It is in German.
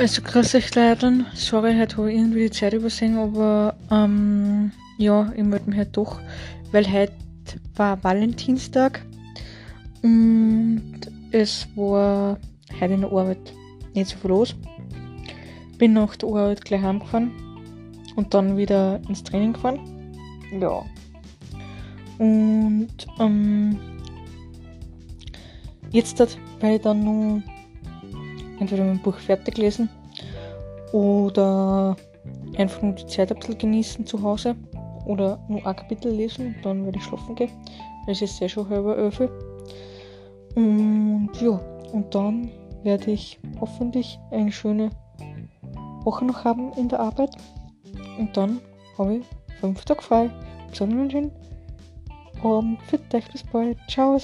Also grüß euch Leute. Sorry, heute habe ich irgendwie die Zeit übersehen, aber ähm, ja, ich melde mich halt doch, weil heute war Valentinstag und es war heute in der Arbeit nicht so viel los. Bin nach der Arbeit gleich heimgefahren und dann wieder ins Training gefahren. Ja. Und ähm, jetzt werde ich dann noch entweder mein Buch fertig lesen oder einfach nur die Zeit ein bisschen genießen zu Hause oder nur ein Kapitel lesen und dann werde ich schlafen gehen. Es ist ja schon halber elf. Und ja, und dann werde ich hoffentlich eine schöne Woche noch haben in der Arbeit. Und dann habe ich fünf Tage frei. Sonnenschein. Und für dich bis bald. Ciao.